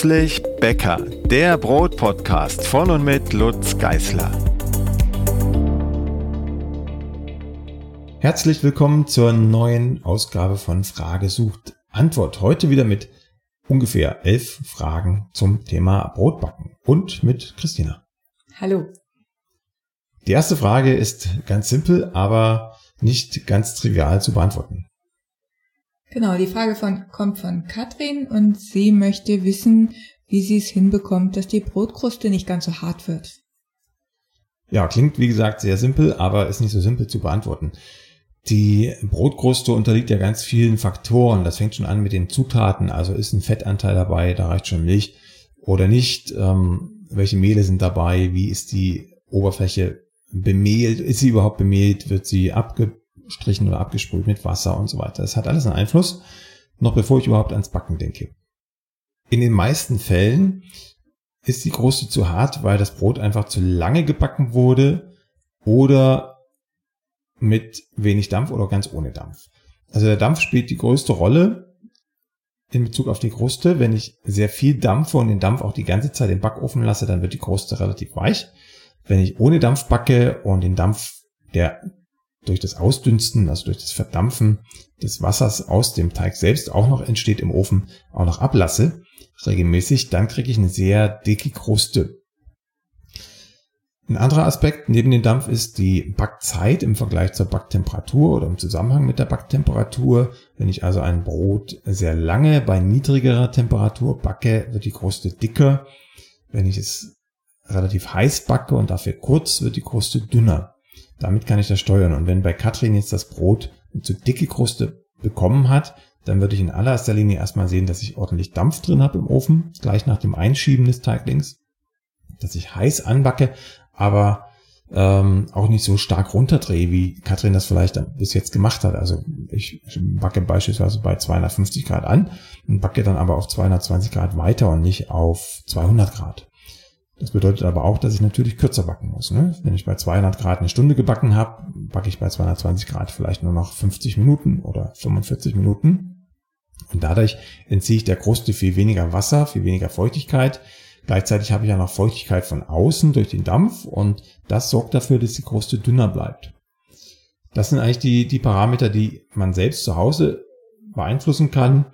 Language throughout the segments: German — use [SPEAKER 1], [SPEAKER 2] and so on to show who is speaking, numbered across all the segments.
[SPEAKER 1] Plötzlich Bäcker, der Brotpodcast von und mit Lutz Geißler.
[SPEAKER 2] Herzlich willkommen zur neuen Ausgabe von Frage sucht Antwort. Heute wieder mit ungefähr elf Fragen zum Thema Brotbacken und mit Christina.
[SPEAKER 3] Hallo.
[SPEAKER 2] Die erste Frage ist ganz simpel, aber nicht ganz trivial zu beantworten.
[SPEAKER 3] Genau, die Frage von, kommt von Katrin und sie möchte wissen, wie sie es hinbekommt, dass die Brotkruste nicht ganz so hart wird.
[SPEAKER 2] Ja, klingt wie gesagt sehr simpel, aber ist nicht so simpel zu beantworten. Die Brotkruste unterliegt ja ganz vielen Faktoren. Das fängt schon an mit den Zutaten. Also ist ein Fettanteil dabei, da reicht schon Milch oder nicht. Ähm, welche Mehle sind dabei? Wie ist die Oberfläche bemehlt? Ist sie überhaupt bemehlt? Wird sie abge abgestrichen oder abgesprüht mit Wasser und so weiter. Das hat alles einen Einfluss, noch bevor ich überhaupt ans Backen denke. In den meisten Fällen ist die Kruste zu hart, weil das Brot einfach zu lange gebacken wurde oder mit wenig Dampf oder ganz ohne Dampf. Also der Dampf spielt die größte Rolle in Bezug auf die Kruste. Wenn ich sehr viel dampfe und den Dampf auch die ganze Zeit im Backofen lasse, dann wird die Kruste relativ weich. Wenn ich ohne Dampf backe und den Dampf, der durch das Ausdünsten, also durch das Verdampfen des Wassers aus dem Teig selbst auch noch entsteht im Ofen, auch noch ablasse, regelmäßig, dann kriege ich eine sehr dicke Kruste. Ein anderer Aspekt neben dem Dampf ist die Backzeit im Vergleich zur Backtemperatur oder im Zusammenhang mit der Backtemperatur. Wenn ich also ein Brot sehr lange bei niedrigerer Temperatur backe, wird die Kruste dicker. Wenn ich es relativ heiß backe und dafür kurz, wird die Kruste dünner. Damit kann ich das steuern. Und wenn bei Katrin jetzt das Brot zu dicke Kruste bekommen hat, dann würde ich in allererster Linie erstmal sehen, dass ich ordentlich Dampf drin habe im Ofen, gleich nach dem Einschieben des Teiglings, dass ich heiß anbacke, aber ähm, auch nicht so stark runterdrehe, wie Katrin das vielleicht bis jetzt gemacht hat. Also ich backe beispielsweise bei 250 Grad an und backe dann aber auf 220 Grad weiter und nicht auf 200 Grad. Das bedeutet aber auch, dass ich natürlich kürzer backen muss. Ne? Wenn ich bei 200 Grad eine Stunde gebacken habe, backe ich bei 220 Grad vielleicht nur noch 50 Minuten oder 45 Minuten. Und dadurch entziehe ich der Kruste viel weniger Wasser, viel weniger Feuchtigkeit. Gleichzeitig habe ich ja noch Feuchtigkeit von außen durch den Dampf und das sorgt dafür, dass die Kruste dünner bleibt. Das sind eigentlich die, die Parameter, die man selbst zu Hause beeinflussen kann.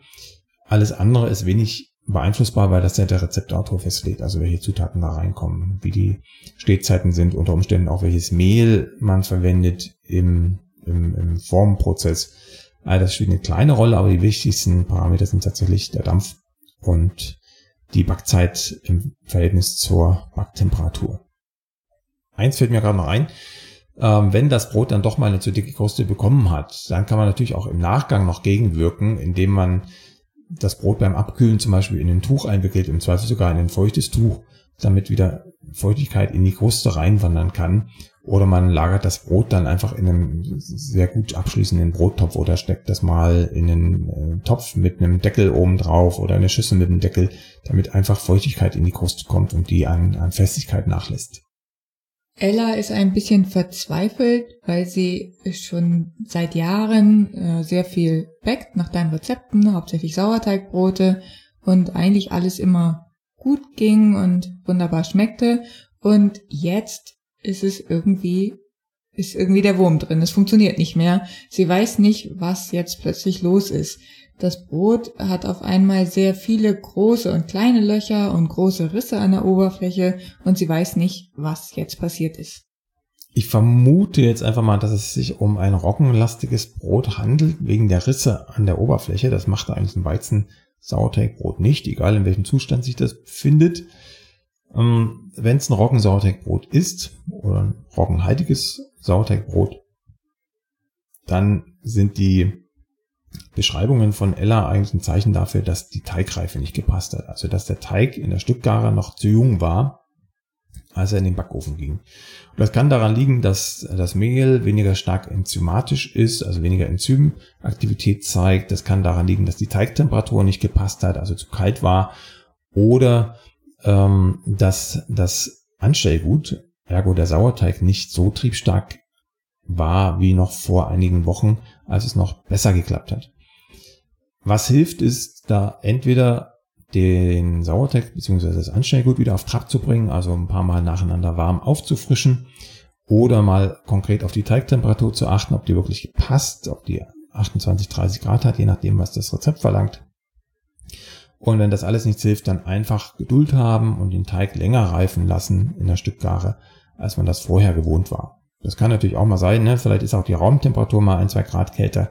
[SPEAKER 2] Alles andere ist wenig beeinflussbar, weil das ja der Rezeptautor festlegt, also welche Zutaten da reinkommen, wie die Stehzeiten sind, unter Umständen auch welches Mehl man verwendet im, im, im Formprozess. All das spielt eine kleine Rolle, aber die wichtigsten Parameter sind tatsächlich der Dampf und die Backzeit im Verhältnis zur Backtemperatur. Eins fällt mir gerade noch ein. Ähm, wenn das Brot dann doch mal eine zu dicke Kruste bekommen hat, dann kann man natürlich auch im Nachgang noch gegenwirken, indem man das Brot beim Abkühlen zum Beispiel in ein Tuch einwickelt, im Zweifel sogar in ein feuchtes Tuch, damit wieder Feuchtigkeit in die Kruste reinwandern kann. Oder man lagert das Brot dann einfach in einem sehr gut abschließenden Brottopf oder steckt das mal in einen äh, Topf mit einem Deckel oben drauf oder eine Schüssel mit einem Deckel, damit einfach Feuchtigkeit in die Kruste kommt und die an, an Festigkeit nachlässt.
[SPEAKER 3] Ella ist ein bisschen verzweifelt, weil sie schon seit Jahren äh, sehr viel backt nach deinen Rezepten, hauptsächlich Sauerteigbrote und eigentlich alles immer gut ging und wunderbar schmeckte. Und jetzt ist es irgendwie, ist irgendwie der Wurm drin. Es funktioniert nicht mehr. Sie weiß nicht, was jetzt plötzlich los ist. Das Brot hat auf einmal sehr viele große und kleine Löcher und große Risse an der Oberfläche und sie weiß nicht, was jetzt passiert ist.
[SPEAKER 2] Ich vermute jetzt einfach mal, dass es sich um ein roggenlastiges Brot handelt, wegen der Risse an der Oberfläche. Das macht eigentlich ein Weizen-Sauerteigbrot nicht, egal in welchem Zustand sich das befindet. Ähm, Wenn es ein Roggensauerteigbrot ist oder ein roggenhaltiges Sauerteigbrot, dann sind die Beschreibungen von Ella eigentlich ein Zeichen dafür, dass die Teigreife nicht gepasst hat. Also dass der Teig in der Stückgarer noch zu jung war, als er in den Backofen ging. Und das kann daran liegen, dass das Mehl weniger stark enzymatisch ist, also weniger Enzymaktivität zeigt. Das kann daran liegen, dass die Teigtemperatur nicht gepasst hat, also zu kalt war. Oder ähm, dass das Anstellgut, ergo der Sauerteig, nicht so triebstark war wie noch vor einigen Wochen, als es noch besser geklappt hat. Was hilft, ist da entweder den Sauerteig bzw. das Anstellgut wieder auf Trab zu bringen, also ein paar Mal nacheinander warm aufzufrischen oder mal konkret auf die Teigtemperatur zu achten, ob die wirklich passt, ob die 28, 30 Grad hat, je nachdem, was das Rezept verlangt. Und wenn das alles nichts hilft, dann einfach Geduld haben und den Teig länger reifen lassen in der Stückgare, als man das vorher gewohnt war. Das kann natürlich auch mal sein, ne? vielleicht ist auch die Raumtemperatur mal ein, zwei Grad kälter,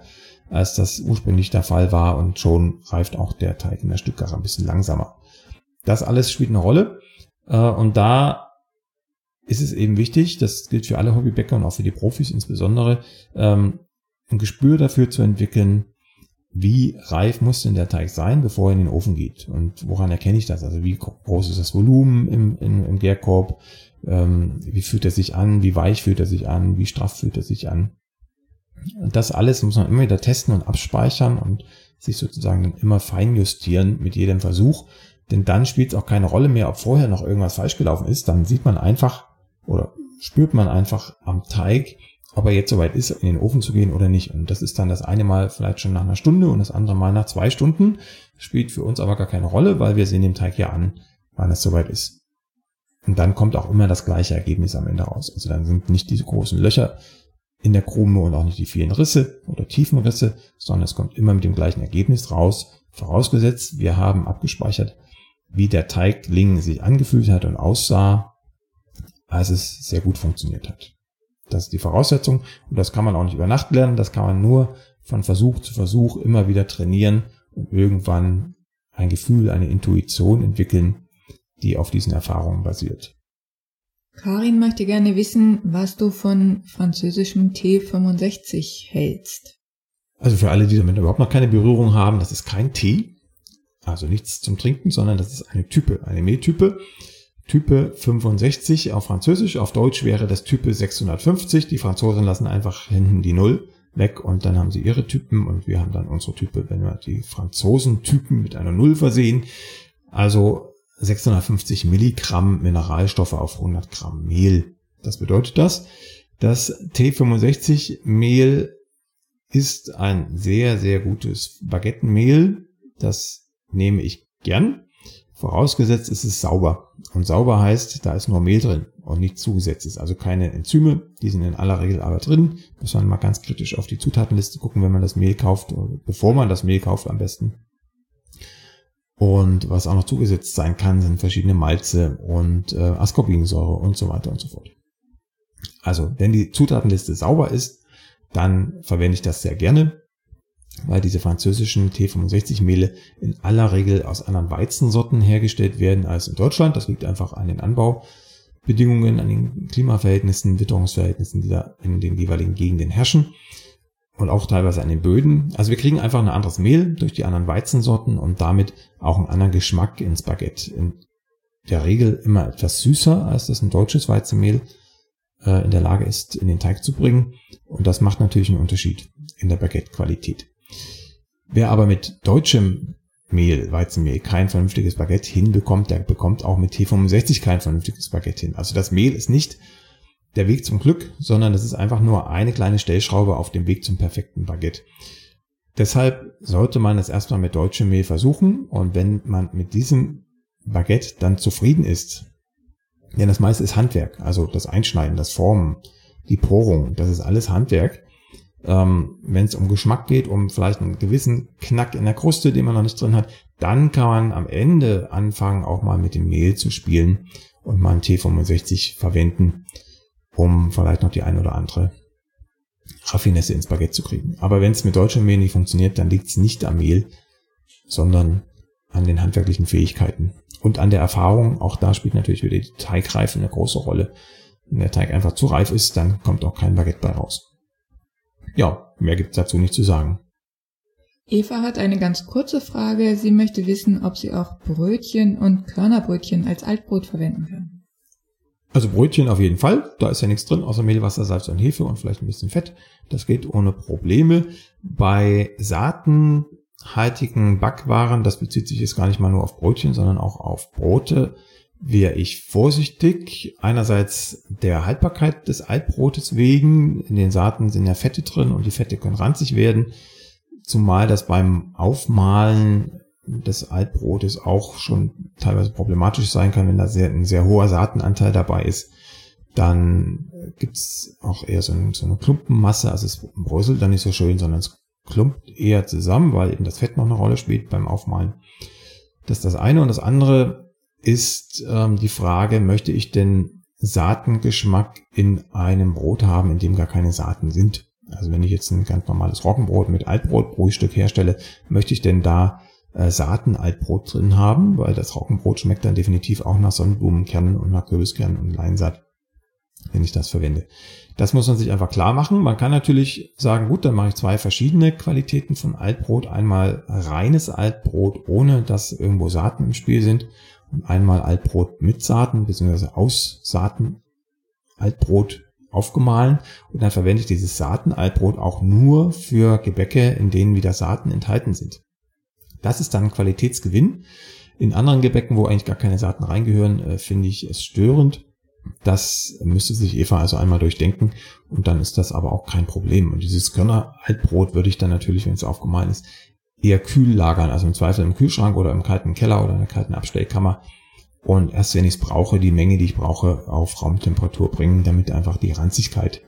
[SPEAKER 2] als das ursprünglich der Fall war und schon reift auch der Teig in der Stückgare ein bisschen langsamer. Das alles spielt eine Rolle äh, und da ist es eben wichtig, das gilt für alle Hobbybäcker und auch für die Profis insbesondere, ähm, ein Gespür dafür zu entwickeln, wie reif muss denn der Teig sein, bevor er in den Ofen geht? Und woran erkenne ich das? Also wie groß ist das Volumen im, im, im Gärkorb? Ähm, wie fühlt er sich an? Wie weich fühlt er sich an? Wie straff fühlt er sich an? Und das alles muss man immer wieder testen und abspeichern und sich sozusagen immer fein justieren mit jedem Versuch. Denn dann spielt es auch keine Rolle mehr, ob vorher noch irgendwas falsch gelaufen ist. Dann sieht man einfach oder spürt man einfach am Teig, ob er jetzt soweit ist, in den Ofen zu gehen oder nicht. Und das ist dann das eine Mal vielleicht schon nach einer Stunde und das andere Mal nach zwei Stunden. Spielt für uns aber gar keine Rolle, weil wir sehen dem Teig ja an, wann es soweit ist. Und dann kommt auch immer das gleiche Ergebnis am Ende raus. Also dann sind nicht diese großen Löcher in der Krume und auch nicht die vielen Risse oder tiefen Risse, sondern es kommt immer mit dem gleichen Ergebnis raus. Vorausgesetzt, wir haben abgespeichert, wie der Teigling sich angefühlt hat und aussah, als es sehr gut funktioniert hat. Das ist die Voraussetzung und das kann man auch nicht über Nacht lernen, das kann man nur von Versuch zu Versuch immer wieder trainieren und irgendwann ein Gefühl, eine Intuition entwickeln, die auf diesen Erfahrungen basiert.
[SPEAKER 3] Karin möchte gerne wissen, was du von französischem T65 hältst.
[SPEAKER 2] Also für alle, die damit überhaupt noch keine Berührung haben, das ist kein Tee, also nichts zum Trinken, sondern das ist eine Type, eine Mehltype. Type 65 auf Französisch, auf Deutsch wäre das Type 650. Die Franzosen lassen einfach hinten die Null weg und dann haben sie ihre Typen und wir haben dann unsere Type, wenn wir die Franzosen Typen mit einer Null versehen. Also 650 Milligramm Mineralstoffe auf 100 Gramm Mehl. Das bedeutet das, das T65 Mehl ist ein sehr, sehr gutes Baguettenmehl. Das nehme ich gern. Vorausgesetzt ist es sauber. Und sauber heißt, da ist nur Mehl drin und nichts zugesetzt Also keine Enzyme, die sind in aller Regel aber drin. Muss man mal ganz kritisch auf die Zutatenliste gucken, wenn man das Mehl kauft, bevor man das Mehl kauft am besten. Und was auch noch zugesetzt sein kann, sind verschiedene Malze und äh, Ascorbinsäure und so weiter und so fort. Also, wenn die Zutatenliste sauber ist, dann verwende ich das sehr gerne weil diese französischen T65-Mehle in aller Regel aus anderen Weizensorten hergestellt werden als in Deutschland. Das liegt einfach an den Anbaubedingungen, an den Klimaverhältnissen, Witterungsverhältnissen, die da in den jeweiligen Gegenden herrschen und auch teilweise an den Böden. Also wir kriegen einfach ein anderes Mehl durch die anderen Weizensorten und damit auch einen anderen Geschmack ins Baguette. In der Regel immer etwas süßer, als das ein deutsches Weizenmehl äh, in der Lage ist, in den Teig zu bringen. Und das macht natürlich einen Unterschied in der Baguette-Qualität. Wer aber mit deutschem Mehl, Weizenmehl, kein vernünftiges Baguette hinbekommt, der bekommt auch mit T65 kein vernünftiges Baguette hin. Also das Mehl ist nicht der Weg zum Glück, sondern es ist einfach nur eine kleine Stellschraube auf dem Weg zum perfekten Baguette. Deshalb sollte man es erstmal mit deutschem Mehl versuchen und wenn man mit diesem Baguette dann zufrieden ist, denn das meiste ist Handwerk, also das Einschneiden, das Formen, die Porung, das ist alles Handwerk, ähm, Wenn es um Geschmack geht, um vielleicht einen gewissen Knack in der Kruste, den man noch nicht drin hat, dann kann man am Ende anfangen, auch mal mit dem Mehl zu spielen und mal einen T65 verwenden, um vielleicht noch die ein oder andere Raffinesse ins Baguette zu kriegen. Aber wenn es mit deutschem Mehl nicht funktioniert, dann liegt es nicht am Mehl, sondern an den handwerklichen Fähigkeiten und an der Erfahrung. Auch da spielt natürlich wieder die Teigreife eine große Rolle. Wenn der Teig einfach zu reif ist, dann kommt auch kein Baguette bei raus ja, mehr gibt's dazu nicht zu sagen.
[SPEAKER 3] Eva hat eine ganz kurze Frage. Sie möchte wissen, ob sie auch Brötchen und Körnerbrötchen als Altbrot verwenden kann.
[SPEAKER 2] Also Brötchen auf jeden Fall. Da ist ja nichts drin, außer Mehl, Wasser, Salz und Hefe und vielleicht ein bisschen Fett. Das geht ohne Probleme. Bei saatenhaltigen Backwaren, das bezieht sich jetzt gar nicht mal nur auf Brötchen, sondern auch auf Brote, wäre ich vorsichtig. Einerseits der Haltbarkeit des Altbrotes wegen. In den Saaten sind ja Fette drin und die Fette können ranzig werden. Zumal das beim Aufmalen des Altbrotes auch schon teilweise problematisch sein kann, wenn da sehr, ein sehr hoher Saatenanteil dabei ist. Dann gibt's auch eher so, ein, so eine Klumpenmasse, also es bröselt dann nicht so schön, sondern es klumpt eher zusammen, weil eben das Fett noch eine Rolle spielt beim Aufmalen. Das ist das eine. Und das andere ist ähm, die Frage, möchte ich denn Saatengeschmack in einem Brot haben, in dem gar keine Saaten sind? Also wenn ich jetzt ein ganz normales Roggenbrot mit Altbrotbrühstück herstelle, möchte ich denn da äh, Saatenaltbrot drin haben, weil das Roggenbrot schmeckt dann definitiv auch nach Sonnenblumenkernen und nach Kürbiskernen und Leinsaat, wenn ich das verwende. Das muss man sich einfach klar machen. Man kann natürlich sagen, gut, dann mache ich zwei verschiedene Qualitäten von Altbrot. Einmal reines Altbrot, ohne dass irgendwo Saaten im Spiel sind. Und einmal Altbrot mit Saaten, beziehungsweise aus Saaten Altbrot aufgemahlen. Und dann verwende ich dieses Saatenaltbrot auch nur für Gebäcke, in denen wieder Saaten enthalten sind. Das ist dann ein Qualitätsgewinn. In anderen Gebäcken, wo eigentlich gar keine Saaten reingehören, äh, finde ich es störend. Das müsste sich Eva also einmal durchdenken und dann ist das aber auch kein Problem. Und dieses Körner-Altbrot würde ich dann natürlich, wenn es aufgemahlen ist, eher kühl lagern, also im Zweifel im Kühlschrank oder im kalten Keller oder in der kalten Abstellkammer. Und erst wenn ich es brauche, die Menge, die ich brauche, auf Raumtemperatur bringen, damit einfach die Ranzigkeit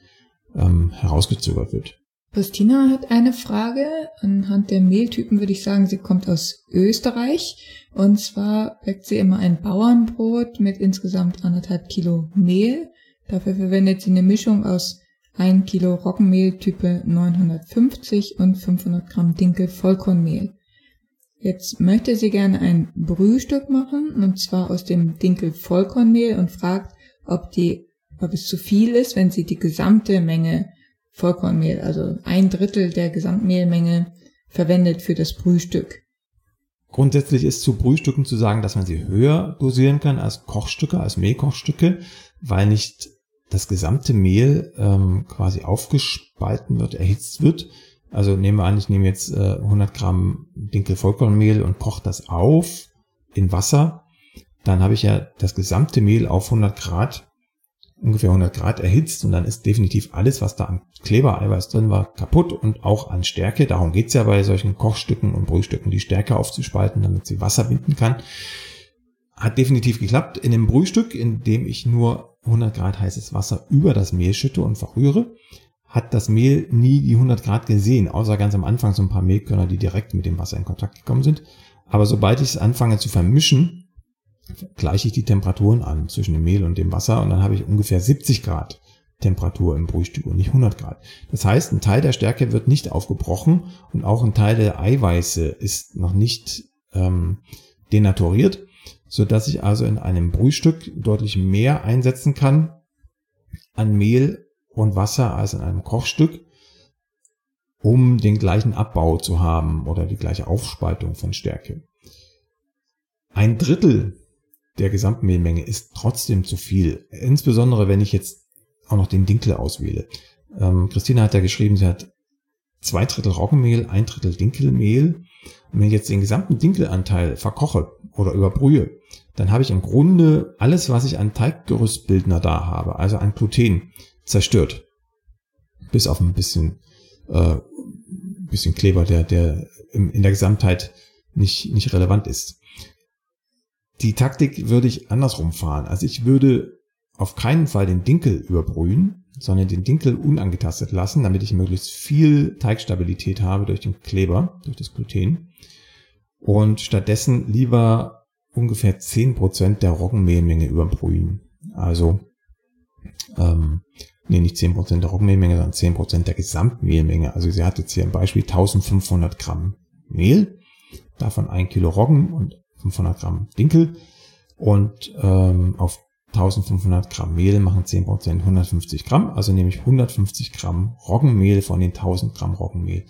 [SPEAKER 2] ähm, herausgezögert wird.
[SPEAKER 3] Christina hat eine Frage. Anhand der Mehltypen würde ich sagen, sie kommt aus Österreich. Und zwar backt sie immer ein Bauernbrot mit insgesamt anderthalb Kilo Mehl. Dafür verwendet sie eine Mischung aus 1 Kilo Roggenmehl Type 950 und 500 Gramm Dinkel Vollkornmehl. Jetzt möchte sie gerne ein Brühstück machen, und zwar aus dem Dinkel Vollkornmehl und fragt, ob die, ob es zu viel ist, wenn sie die gesamte Menge Vollkornmehl, also ein Drittel der Gesamtmehlmenge verwendet für das Brühstück.
[SPEAKER 2] Grundsätzlich ist zu Brühstücken zu sagen, dass man sie höher dosieren kann als Kochstücke, als Mehlkochstücke, weil nicht das gesamte Mehl ähm, quasi aufgespalten wird, erhitzt wird. Also nehmen wir an, ich nehme jetzt äh, 100 Gramm Dinkel Vollkornmehl und koche das auf in Wasser. Dann habe ich ja das gesamte Mehl auf 100 Grad ungefähr 100 Grad erhitzt und dann ist definitiv alles, was da an Klebereiweiß drin war, kaputt und auch an Stärke. Darum geht's ja bei solchen Kochstücken und Brühstücken, die Stärke aufzuspalten, damit sie Wasser binden kann. Hat definitiv geklappt. In dem Brühstück, in dem ich nur 100 Grad heißes Wasser über das Mehl schütte und verrühre, hat das Mehl nie die 100 Grad gesehen, außer ganz am Anfang so ein paar Mehlkörner, die direkt mit dem Wasser in Kontakt gekommen sind. Aber sobald ich es anfange zu vermischen, gleiche ich die Temperaturen an zwischen dem Mehl und dem Wasser und dann habe ich ungefähr 70 Grad Temperatur im Brühstück und nicht 100 Grad. Das heißt, ein Teil der Stärke wird nicht aufgebrochen und auch ein Teil der Eiweiße ist noch nicht ähm, denaturiert, so dass ich also in einem Brühstück deutlich mehr einsetzen kann an Mehl und Wasser als in einem Kochstück, um den gleichen Abbau zu haben oder die gleiche Aufspaltung von Stärke. Ein Drittel der Gesamtmehlmenge ist trotzdem zu viel. Insbesondere wenn ich jetzt auch noch den Dinkel auswähle. Ähm, Christina hat ja geschrieben, sie hat zwei Drittel Roggenmehl, ein Drittel Dinkelmehl. Und wenn ich jetzt den gesamten Dinkelanteil verkoche oder überbrühe, dann habe ich im Grunde alles, was ich an Teiggerüstbildner da habe, also an Gluten, zerstört. Bis auf ein bisschen, äh, bisschen Kleber, der, der in der Gesamtheit nicht, nicht relevant ist. Die Taktik würde ich andersrum fahren. Also ich würde auf keinen Fall den Dinkel überbrühen, sondern den Dinkel unangetastet lassen, damit ich möglichst viel Teigstabilität habe durch den Kleber, durch das Gluten. Und stattdessen lieber ungefähr zehn Prozent der Roggenmehlmenge überbrühen. Also, ähm, nee, nicht zehn Prozent der Roggenmehlmenge, sondern zehn Prozent der Gesamtmehlmenge. Also sie hat jetzt hier ein Beispiel 1500 Gramm Mehl, davon ein Kilo Roggen und 500 Gramm Dinkel und ähm, auf 1500 Gramm Mehl machen 10% 150 Gramm. Also nehme ich 150 Gramm Roggenmehl von den 1000 Gramm Roggenmehl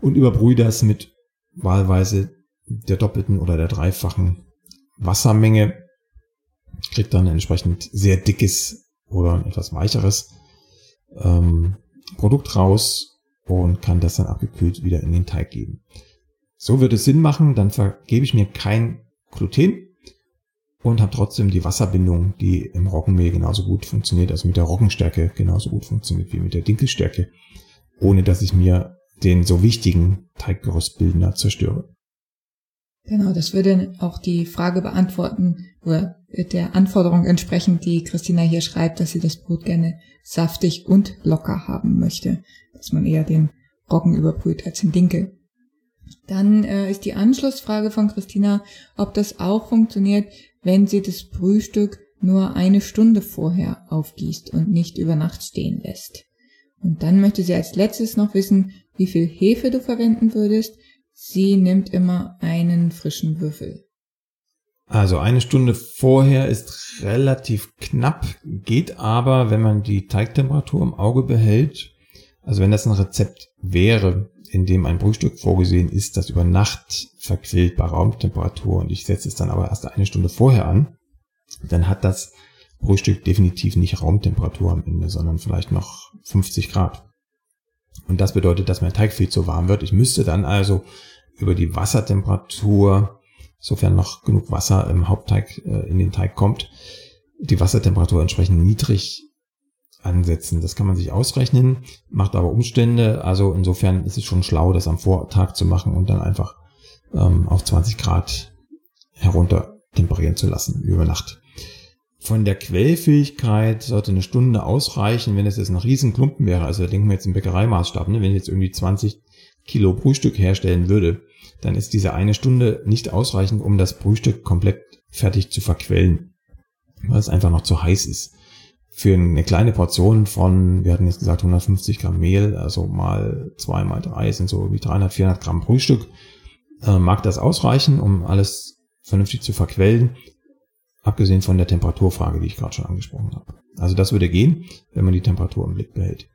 [SPEAKER 2] und überbrühe das mit wahlweise der doppelten oder der dreifachen Wassermenge. Kriegt dann entsprechend sehr dickes oder ein etwas weicheres ähm, Produkt raus und kann das dann abgekühlt wieder in den Teig geben. So wird es Sinn machen, dann vergebe ich mir kein Gluten und habe trotzdem die Wasserbindung, die im Roggenmehl genauso gut funktioniert, also mit der Roggenstärke genauso gut funktioniert wie mit der Dinkelstärke, ohne dass ich mir den so wichtigen Teiggerüstbildner zerstöre.
[SPEAKER 3] Genau, das würde auch die Frage beantworten oder der Anforderung entsprechend, die Christina hier schreibt, dass sie das Brot gerne saftig und locker haben möchte, dass man eher den Roggen überbrüht als den Dinkel. Dann äh, ist die Anschlussfrage von Christina, ob das auch funktioniert, wenn sie das Brühstück nur eine Stunde vorher aufgießt und nicht über Nacht stehen lässt. Und dann möchte sie als letztes noch wissen, wie viel Hefe du verwenden würdest, Sie nimmt immer einen frischen Würfel.
[SPEAKER 2] Also eine Stunde vorher ist relativ knapp, geht aber, wenn man die Teigtemperatur im Auge behält. Also wenn das ein Rezept wäre, in dem ein Brühstück vorgesehen ist, das über Nacht verquillt bei Raumtemperatur und ich setze es dann aber erst eine Stunde vorher an, dann hat das Brühstück definitiv nicht Raumtemperatur am Ende, sondern vielleicht noch 50 Grad. Und das bedeutet, dass mein Teig viel zu warm wird. Ich müsste dann also über die Wassertemperatur, sofern noch genug Wasser im Hauptteig äh, in den Teig kommt, die Wassertemperatur entsprechend niedrig ansetzen. Das kann man sich ausrechnen, macht aber Umstände. Also insofern ist es schon schlau, das am Vortag zu machen und dann einfach ähm, auf 20 Grad herunter temperieren zu lassen über Nacht. Von der Quellfähigkeit sollte eine Stunde ausreichen, wenn es jetzt ein Riesenklumpen wäre. Also denken wir jetzt im Bäckereimaßstab, ne? wenn ich jetzt irgendwie 20 Kilo Brühstück herstellen würde, dann ist diese eine Stunde nicht ausreichend, um das Brühstück komplett fertig zu verquellen, weil es einfach noch zu heiß ist. Für eine kleine Portion von, wir hatten jetzt gesagt 150 Gramm Mehl, also mal zwei mal drei sind so wie 300, 400 Gramm Brühstück, äh, mag das ausreichen, um alles vernünftig zu verquellen. Abgesehen von der Temperaturfrage, die ich gerade schon angesprochen habe. Also das würde gehen, wenn man die Temperatur im Blick behält.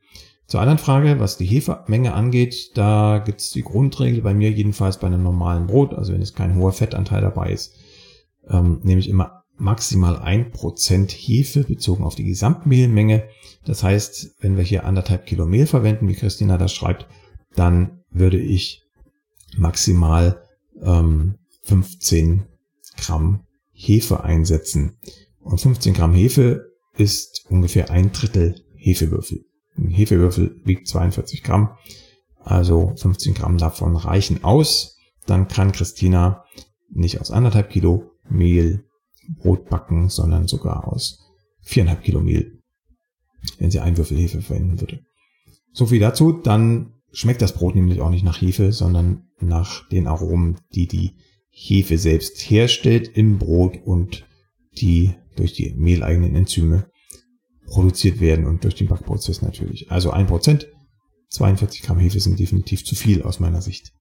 [SPEAKER 2] Zur anderen Frage, was die Hefemenge angeht, da gibt es die Grundregel bei mir jedenfalls bei einem normalen Brot, also wenn es kein hoher Fettanteil dabei ist, ähm, nehme ich immer maximal ein Prozent Hefe bezogen auf die Gesamtmehlmenge. Das heißt, wenn wir hier anderthalb Kilo Mehl verwenden, wie Christina das schreibt, dann würde ich maximal ähm, 15 Gramm Hefe einsetzen. Und 15 Gramm Hefe ist ungefähr ein Drittel Hefewürfel. Ein Hefewürfel wiegt 42 Gramm, also 15 Gramm davon reichen aus. Dann kann Christina nicht aus anderthalb Kilo Mehl Brot backen, sondern sogar aus viereinhalb Kilo Mehl, wenn sie ein Würfel Hefe verwenden würde. So viel dazu. Dann schmeckt das Brot nämlich auch nicht nach Hefe, sondern nach den Aromen, die die Hefe selbst herstellt im Brot und die durch die mehleigenen Enzyme produziert werden und durch den Backprozess natürlich. Also ein Prozent, 42 Gramm Hefe sind definitiv zu viel aus meiner Sicht.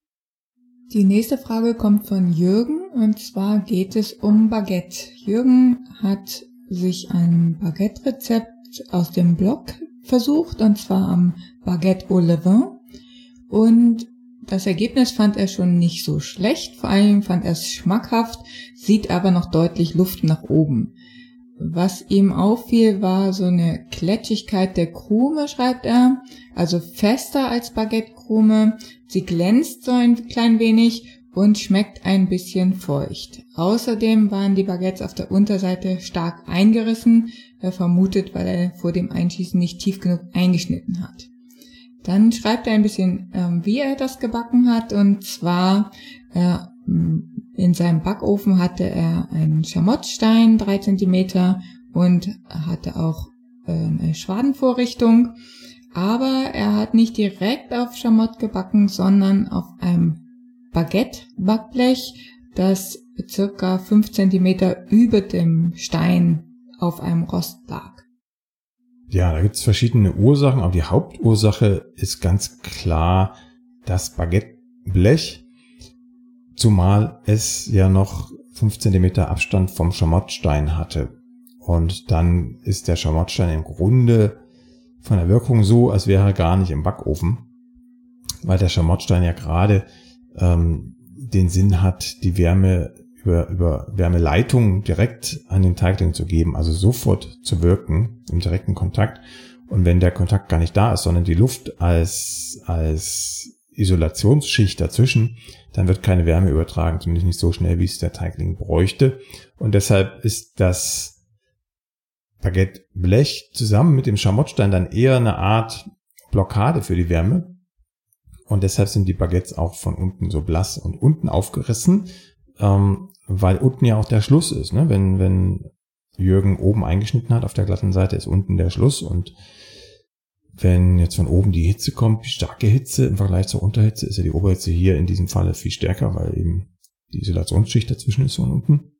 [SPEAKER 3] Die nächste Frage kommt von Jürgen und zwar geht es um Baguette. Jürgen hat sich ein Baguette-Rezept aus dem Blog versucht und zwar am Baguette au Levain und das Ergebnis fand er schon nicht so schlecht, vor allem fand er es schmackhaft, sieht aber noch deutlich Luft nach oben. Was ihm auffiel, war so eine Kletschigkeit der Krume, schreibt er, also fester als Baguette-Krume. Sie glänzt so ein klein wenig und schmeckt ein bisschen feucht. Außerdem waren die Baguettes auf der Unterseite stark eingerissen, er vermutet, weil er vor dem Einschießen nicht tief genug eingeschnitten hat. Dann schreibt er ein bisschen, ähm, wie er das gebacken hat. Und zwar äh, in seinem Backofen hatte er einen Schamottstein, drei Zentimeter, und hatte auch äh, eine Schwadenvorrichtung. Aber er hat nicht direkt auf Schamott gebacken, sondern auf einem Baguette-Backblech, das circa fünf Zentimeter über dem Stein auf einem Rost lag.
[SPEAKER 2] Ja, da gibt es verschiedene Ursachen, aber die Hauptursache ist ganz klar das Baguetteblech, zumal es ja noch fünf Zentimeter Abstand vom Schamottstein hatte. Und dann ist der Schamottstein im Grunde von der Wirkung so, als wäre er gar nicht im Backofen, weil der Schamottstein ja gerade ähm, den Sinn hat, die Wärme über, über Wärmeleitung direkt an den Teigling zu geben, also sofort zu wirken im direkten Kontakt. Und wenn der Kontakt gar nicht da ist, sondern die Luft als, als Isolationsschicht dazwischen, dann wird keine Wärme übertragen, zumindest nicht so schnell, wie es der Teigling bräuchte. Und deshalb ist das Baguette-Blech zusammen mit dem Schamottstein dann eher eine Art Blockade für die Wärme. Und deshalb sind die Baguettes auch von unten so blass und unten aufgerissen, ähm, weil unten ja auch der Schluss ist. Ne? Wenn, wenn Jürgen oben eingeschnitten hat, auf der glatten Seite ist unten der Schluss und wenn jetzt von oben die Hitze kommt, die starke Hitze im Vergleich zur Unterhitze, ist ja die Oberhitze hier in diesem Falle viel stärker, weil eben die Isolationsschicht dazwischen ist von unten.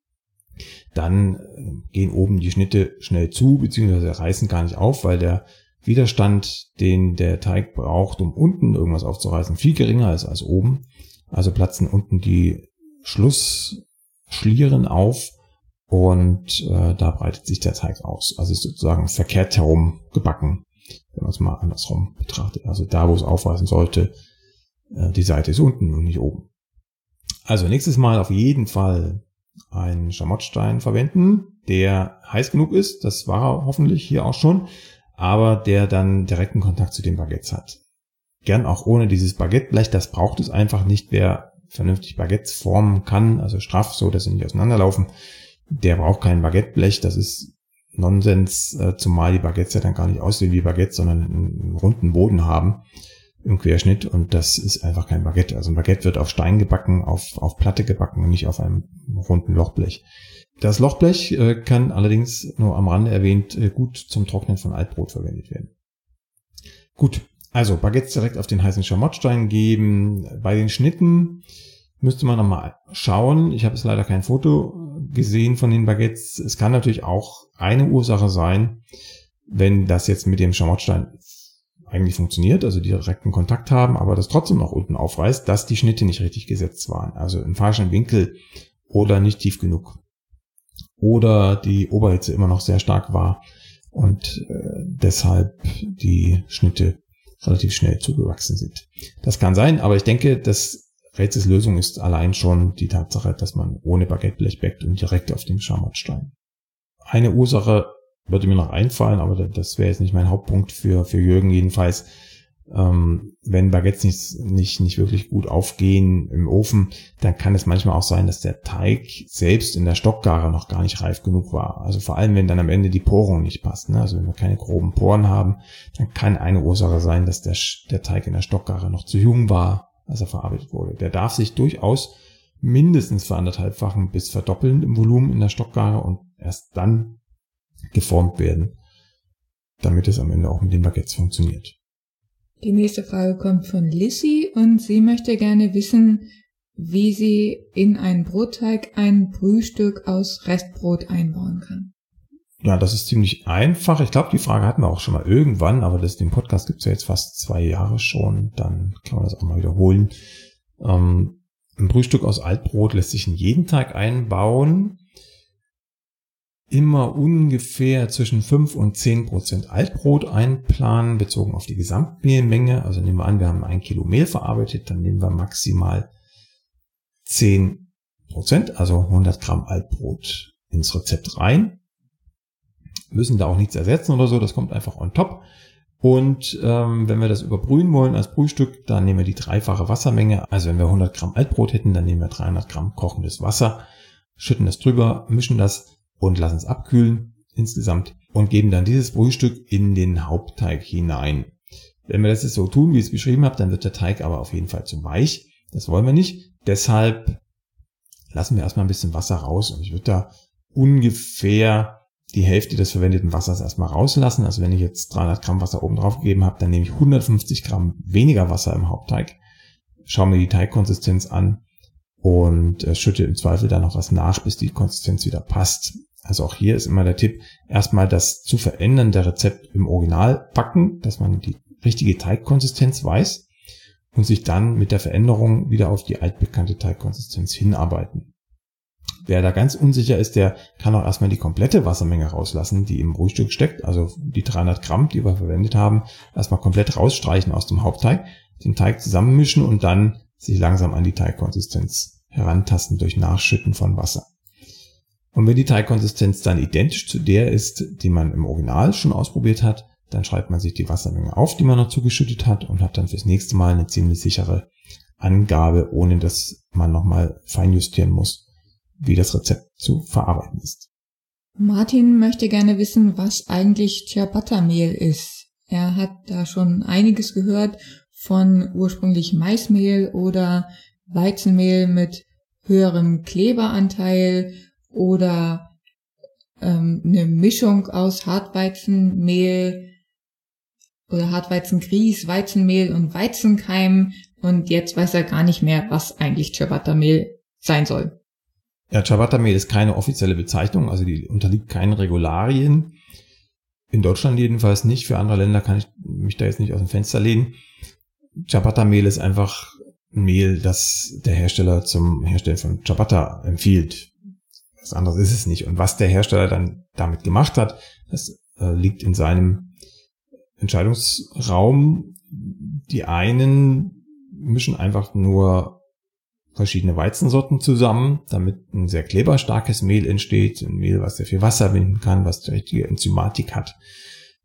[SPEAKER 2] Dann äh, gehen oben die Schnitte schnell zu, beziehungsweise reißen gar nicht auf, weil der Widerstand, den der Teig braucht, um unten irgendwas aufzureißen, viel geringer ist als oben. Also platzen unten die Schlussschlieren auf und äh, da breitet sich der Teig aus. Also ist sozusagen verkehrt herum gebacken, wenn man es mal andersrum betrachtet. Also da, wo es aufreißen sollte, äh, die Seite ist unten und nicht oben. Also nächstes Mal auf jeden Fall einen Schamottstein verwenden, der heiß genug ist. Das war er hoffentlich hier auch schon aber der dann direkten Kontakt zu den Baguettes hat. Gern auch ohne dieses Baguetteblech, das braucht es einfach nicht. Wer vernünftig Baguettes formen kann, also straff, so dass sie nicht auseinanderlaufen, der braucht kein Baguetteblech, das ist Nonsens, äh, zumal die Baguettes ja dann gar nicht aussehen wie Baguettes, sondern einen runden Boden haben im Querschnitt und das ist einfach kein Baguette. Also ein Baguette wird auf Stein gebacken, auf, auf Platte gebacken und nicht auf einem runden Lochblech. Das Lochblech äh, kann allerdings nur am Rande erwähnt äh, gut zum Trocknen von Altbrot verwendet werden. Gut, also Baguettes direkt auf den heißen Schamottstein geben. Bei den Schnitten müsste man nochmal schauen. Ich habe jetzt leider kein Foto gesehen von den Baguettes. Es kann natürlich auch eine Ursache sein, wenn das jetzt mit dem Schamottstein eigentlich funktioniert, also direkten Kontakt haben, aber das trotzdem noch unten aufreißt, dass die Schnitte nicht richtig gesetzt waren. Also im falschen Winkel oder nicht tief genug oder die Oberhitze immer noch sehr stark war und äh, deshalb die Schnitte relativ schnell zugewachsen sind. Das kann sein, aber ich denke, das Rätsels Lösung ist allein schon die Tatsache, dass man ohne Baguetteblech backt und direkt auf dem Schamottstein. Eine Ursache würde mir noch einfallen, aber das wäre jetzt nicht mein Hauptpunkt für, für Jürgen jedenfalls ähm, wenn Baguettes nicht, nicht, nicht wirklich gut aufgehen im Ofen, dann kann es manchmal auch sein, dass der Teig selbst in der Stockgare noch gar nicht reif genug war. Also vor allem, wenn dann am Ende die Porung nicht passt. Ne? Also wenn wir keine groben Poren haben, dann kann eine Ursache sein, dass der, der Teig in der Stockgare noch zu jung war, als er verarbeitet wurde. Der darf sich durchaus mindestens veranderthalbfachen bis verdoppeln im Volumen in der Stockgare und erst dann geformt werden, damit es am Ende auch mit den Baguettes funktioniert.
[SPEAKER 3] Die nächste Frage kommt von Lissy und sie möchte gerne wissen, wie sie in einen Brotteig ein Brühstück aus Restbrot einbauen kann.
[SPEAKER 2] Ja, das ist ziemlich einfach. Ich glaube, die Frage hatten wir auch schon mal irgendwann, aber das, den Podcast gibt's ja jetzt fast zwei Jahre schon. Dann kann man das auch mal wiederholen. Ähm, ein Brühstück aus Altbrot lässt sich in jeden Tag einbauen immer ungefähr zwischen 5 und 10 Prozent Altbrot einplanen, bezogen auf die Gesamtmehlmenge. Also nehmen wir an, wir haben ein Kilo Mehl verarbeitet, dann nehmen wir maximal 10 Prozent, also 100 Gramm Altbrot ins Rezept rein. Müssen da auch nichts ersetzen oder so, das kommt einfach on top. Und ähm, wenn wir das überbrühen wollen als Brühstück, dann nehmen wir die dreifache Wassermenge. Also wenn wir 100 Gramm Altbrot hätten, dann nehmen wir 300 Gramm kochendes Wasser, schütten das drüber, mischen das und lassen es abkühlen insgesamt und geben dann dieses Brühstück in den Hauptteig hinein. Wenn wir das jetzt so tun, wie ich es beschrieben habe, dann wird der Teig aber auf jeden Fall zu weich. Das wollen wir nicht. Deshalb lassen wir erstmal ein bisschen Wasser raus und ich würde da ungefähr die Hälfte des verwendeten Wassers erstmal rauslassen. Also wenn ich jetzt 300 Gramm Wasser oben drauf gegeben habe, dann nehme ich 150 Gramm weniger Wasser im Hauptteig, schaue mir die Teigkonsistenz an und äh, schütte im Zweifel dann noch was nach, bis die Konsistenz wieder passt. Also auch hier ist immer der Tipp, erstmal das zu verändernde Rezept im Original packen, dass man die richtige Teigkonsistenz weiß und sich dann mit der Veränderung wieder auf die altbekannte Teigkonsistenz hinarbeiten. Wer da ganz unsicher ist, der kann auch erstmal die komplette Wassermenge rauslassen, die im Brühstück steckt, also die 300 Gramm, die wir verwendet haben, erstmal komplett rausstreichen aus dem Hauptteig, den Teig zusammenmischen und dann sich langsam an die Teigkonsistenz herantasten durch Nachschütten von Wasser. Und wenn die Teigkonsistenz dann identisch zu der ist, die man im Original schon ausprobiert hat, dann schreibt man sich die Wassermenge auf, die man noch zugeschüttet hat und hat dann fürs nächste Mal eine ziemlich sichere Angabe, ohne dass man nochmal feinjustieren muss, wie das Rezept zu verarbeiten ist.
[SPEAKER 3] Martin möchte gerne wissen, was eigentlich Ciabatta-Mehl ist. Er hat da schon einiges gehört von ursprünglich Maismehl oder Weizenmehl mit höherem Kleberanteil oder ähm, eine Mischung aus Hartweizenmehl oder Hartweizengrieß, Weizenmehl und Weizenkeim und jetzt weiß er gar nicht mehr, was eigentlich Ciabatta-Mehl sein soll.
[SPEAKER 2] Ja, Ciabatta-Mehl ist keine offizielle Bezeichnung, also die unterliegt keinen Regularien. In Deutschland jedenfalls nicht. Für andere Länder kann ich mich da jetzt nicht aus dem Fenster lehnen. Ciabatta-Mehl ist einfach ein Mehl, das der Hersteller zum Herstellen von Ciabatta empfiehlt. Was anderes ist es nicht. Und was der Hersteller dann damit gemacht hat, das äh, liegt in seinem Entscheidungsraum. Die einen mischen einfach nur verschiedene Weizensorten zusammen, damit ein sehr kleberstarkes Mehl entsteht. Ein Mehl, was sehr viel Wasser binden kann, was die richtige Enzymatik hat.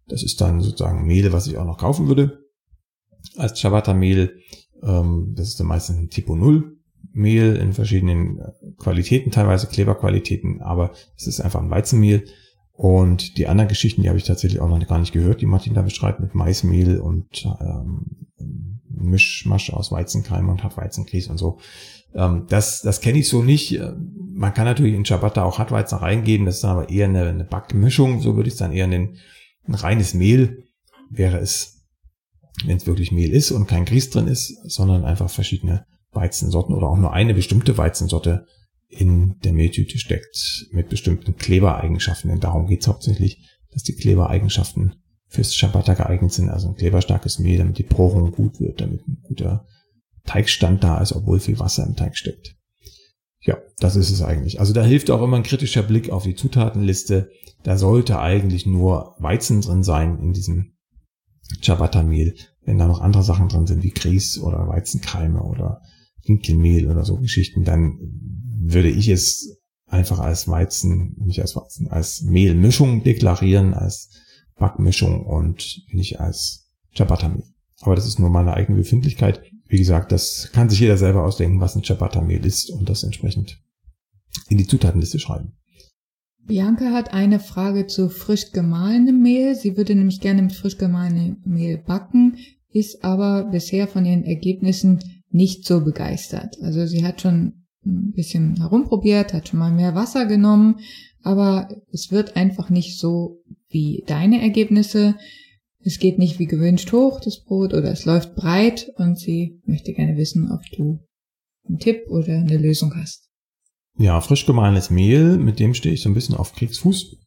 [SPEAKER 2] Das ist dann sozusagen Mehl, was ich auch noch kaufen würde als Ciabatta-Mehl. Ähm, das ist dann meistens ein Tipo 0 Mehl in verschiedenen Qualitäten, teilweise Kleberqualitäten, aber es ist einfach ein Weizenmehl. Und die anderen Geschichten, die habe ich tatsächlich auch noch gar nicht gehört, die Martin da beschreibt mit Maismehl und ähm, Mischmasch aus Weizenkeim und Hartweizengrieß und so. Ähm, das das kenne ich so nicht. Man kann natürlich in Ciabatta auch Hartweizen reingeben, das ist dann aber eher eine, eine Backmischung, so würde ich es dann eher nennen. Ein reines Mehl wäre es, wenn es wirklich Mehl ist und kein Grieß drin ist, sondern einfach verschiedene Weizensorten oder auch nur eine bestimmte Weizensorte in der Mehltüte steckt mit bestimmten Klebereigenschaften. Denn darum geht es hauptsächlich, dass die Klebereigenschaften fürs Ciabatta geeignet sind. Also ein kleberstarkes Mehl, damit die Porung gut wird, damit ein guter Teigstand da ist, obwohl viel Wasser im Teig steckt. Ja, das ist es eigentlich. Also da hilft auch immer ein kritischer Blick auf die Zutatenliste. Da sollte eigentlich nur Weizen drin sein in diesem Ciabatta-Mehl. Wenn da noch andere Sachen drin sind, wie Grieß oder Weizenkeime oder Dinkelmehl oder so Geschichten, dann würde ich es einfach als Weizen, nicht als Weizen, als Mehlmischung deklarieren, als Backmischung und nicht als Ciabatta-Mehl. Aber das ist nur meine eigene Befindlichkeit. Wie gesagt, das kann sich jeder selber ausdenken, was ein Ciabatta-Mehl ist und das entsprechend in die Zutatenliste schreiben.
[SPEAKER 3] Bianca hat eine Frage zu frisch gemahlenem Mehl. Sie würde nämlich gerne mit frisch gemahlenem Mehl backen, ist aber bisher von ihren Ergebnissen nicht so begeistert. Also sie hat schon ein bisschen herumprobiert, hat schon mal mehr Wasser genommen, aber es wird einfach nicht so wie deine Ergebnisse. Es geht nicht wie gewünscht hoch, das Brot, oder es läuft breit und sie möchte gerne wissen, ob du einen Tipp oder eine Lösung hast.
[SPEAKER 2] Ja, frisch gemahlenes Mehl, mit dem stehe ich so ein bisschen auf Kriegsfuß,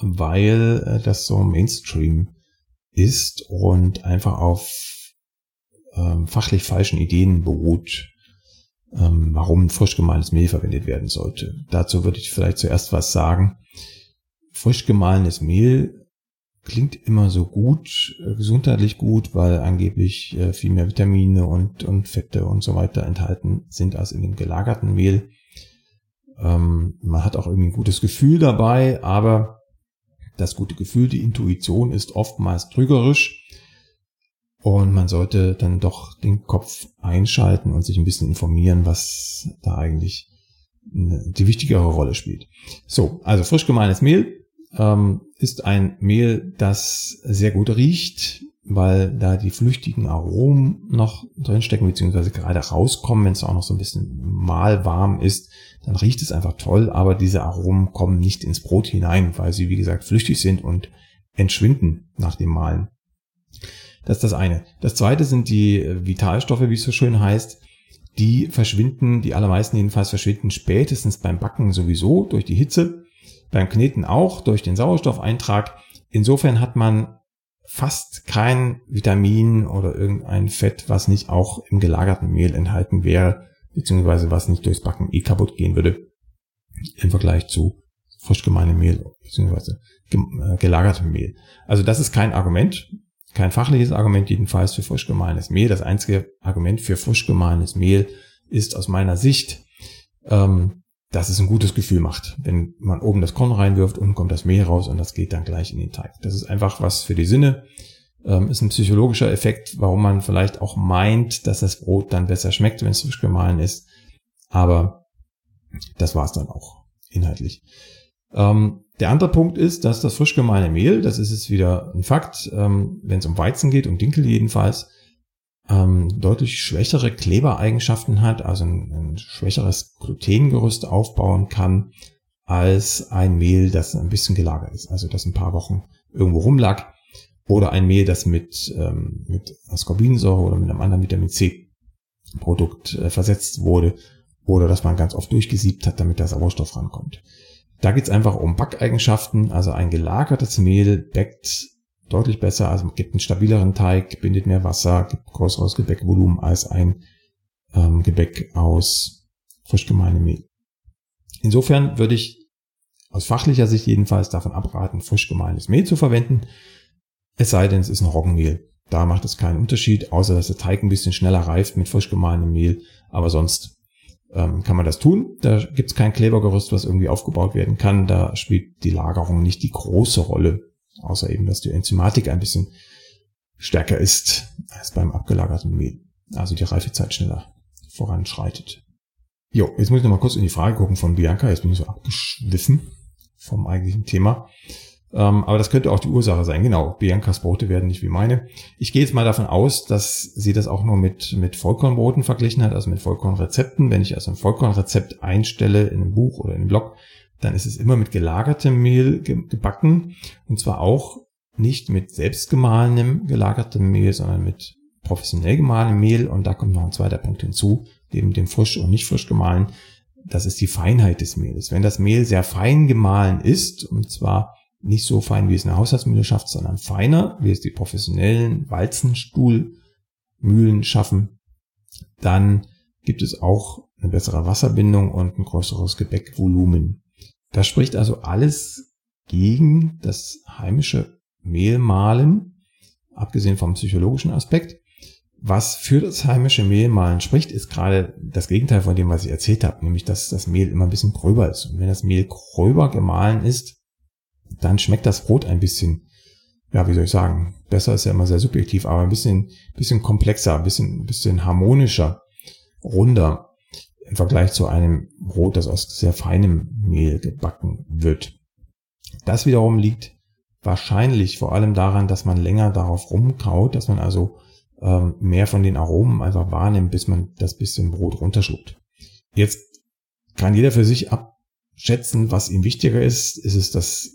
[SPEAKER 2] weil äh, das so Mainstream ist und einfach auf ähm, fachlich falschen Ideen beruht, ähm, warum frisch gemahlenes Mehl verwendet werden sollte. Dazu würde ich vielleicht zuerst was sagen. Frisch gemahlenes Mehl klingt immer so gut, äh, gesundheitlich gut, weil angeblich äh, viel mehr Vitamine und, und Fette und so weiter enthalten sind als in dem gelagerten Mehl. Ähm, man hat auch irgendwie ein gutes Gefühl dabei, aber das gute Gefühl, die Intuition ist oftmals trügerisch und man sollte dann doch den Kopf einschalten und sich ein bisschen informieren, was da eigentlich die wichtigere Rolle spielt. So, also frisch gemahlenes Mehl ähm, ist ein Mehl, das sehr gut riecht, weil da die flüchtigen Aromen noch drinstecken, beziehungsweise gerade rauskommen, wenn es auch noch so ein bisschen mal warm ist, dann riecht es einfach toll, aber diese Aromen kommen nicht ins Brot hinein, weil sie, wie gesagt, flüchtig sind und entschwinden nach dem Mahlen. Das ist das eine. Das zweite sind die äh, Vitalstoffe, wie es so schön heißt. Die verschwinden, die allermeisten jedenfalls verschwinden spätestens beim Backen sowieso durch die Hitze, beim Kneten auch durch den Sauerstoffeintrag. Insofern hat man fast kein Vitamin oder irgendein Fett, was nicht auch im gelagerten Mehl enthalten wäre, beziehungsweise was nicht durchs Backen eh kaputt gehen würde, im Vergleich zu frisch gemahlenem Mehl, beziehungsweise äh, gelagertem Mehl. Also das ist kein Argument, kein fachliches Argument jedenfalls für frisch gemahlenes Mehl. Das einzige Argument für frisch gemahlenes Mehl ist aus meiner Sicht, ähm, dass es ein gutes Gefühl macht. Wenn man oben das Korn reinwirft, unten kommt das Mehl raus und das geht dann gleich in den Teig. Das ist einfach was für die Sinne. Ähm, ist ein psychologischer Effekt, warum man vielleicht auch meint, dass das Brot dann besser schmeckt, wenn es frisch gemahlen ist. Aber das war es dann auch inhaltlich. Ähm, der andere Punkt ist, dass das frisch gemahlene Mehl, das ist jetzt wieder ein Fakt, ähm, wenn es um Weizen geht, um Dinkel jedenfalls, ähm, deutlich schwächere Klebereigenschaften hat, also ein, ein schwächeres Glutengerüst aufbauen kann, als ein Mehl, das ein bisschen gelagert ist, also das ein paar Wochen irgendwo rumlag, oder ein Mehl, das mit, ähm, mit Ascorbinsäure oder mit einem anderen Vitamin C Produkt äh, versetzt wurde, oder dass man ganz oft durchgesiebt hat, damit der Sauerstoff rankommt. Da geht es einfach um Backeigenschaften, also ein gelagertes Mehl backt deutlich besser, also gibt einen stabileren Teig, bindet mehr Wasser, gibt größeres Gebäckvolumen als ein ähm, Gebäck aus frisch gemahlenem Mehl. Insofern würde ich aus fachlicher Sicht jedenfalls davon abraten, frisch gemahlenes Mehl zu verwenden, es sei denn, es ist ein Roggenmehl. Da macht es keinen Unterschied, außer dass der Teig ein bisschen schneller reift mit frisch gemahlenem Mehl, aber sonst ähm, kann man das tun. Da gibt es kein Klebergerüst, was irgendwie aufgebaut werden kann. Da spielt die Lagerung nicht die große Rolle, außer eben, dass die Enzymatik ein bisschen stärker ist als beim abgelagerten Mehl. Also die Reifezeit schneller voranschreitet. Jo, jetzt muss ich noch mal kurz in die Frage gucken von Bianca. Jetzt bin ich so abgeschliffen vom eigentlichen Thema. Ähm, aber das könnte auch die Ursache sein. Genau, Biancas Brote werden nicht wie meine. Ich gehe jetzt mal davon aus, dass sie das auch nur mit, mit Vollkornbroten verglichen hat, also mit Vollkornrezepten. Wenn ich also ein Vollkornrezept einstelle in einem Buch oder in einem Blog, dann ist es immer mit gelagertem Mehl gebacken. Und zwar auch nicht mit selbstgemahlenem gelagertem Mehl, sondern mit professionell gemahlenem Mehl. Und da kommt noch ein zweiter Punkt hinzu, neben dem frisch und nicht frisch gemahlen. Das ist die Feinheit des Mehls. Wenn das Mehl sehr fein gemahlen ist, und zwar nicht so fein, wie es eine Haushaltsmühle schafft, sondern feiner, wie es die professionellen Walzenstuhlmühlen schaffen, dann gibt es auch eine bessere Wasserbindung und ein größeres Gebäckvolumen. Das spricht also alles gegen das heimische Mehlmahlen, abgesehen vom psychologischen Aspekt. Was für das heimische Mehlmahlen spricht, ist gerade das Gegenteil von dem, was ich erzählt habe, nämlich dass das Mehl immer ein bisschen gröber ist. Und wenn das Mehl gröber gemahlen ist, dann schmeckt das Brot ein bisschen, ja, wie soll ich sagen, besser ist ja immer sehr subjektiv, aber ein bisschen, bisschen komplexer, ein bisschen, bisschen harmonischer, runder im Vergleich zu einem Brot, das aus sehr feinem Mehl gebacken wird. Das wiederum liegt wahrscheinlich vor allem daran, dass man länger darauf rumkaut, dass man also ähm, mehr von den Aromen einfach wahrnimmt, bis man das bisschen Brot runterschluckt. Jetzt kann jeder für sich abschätzen, was ihm wichtiger ist. Ist es das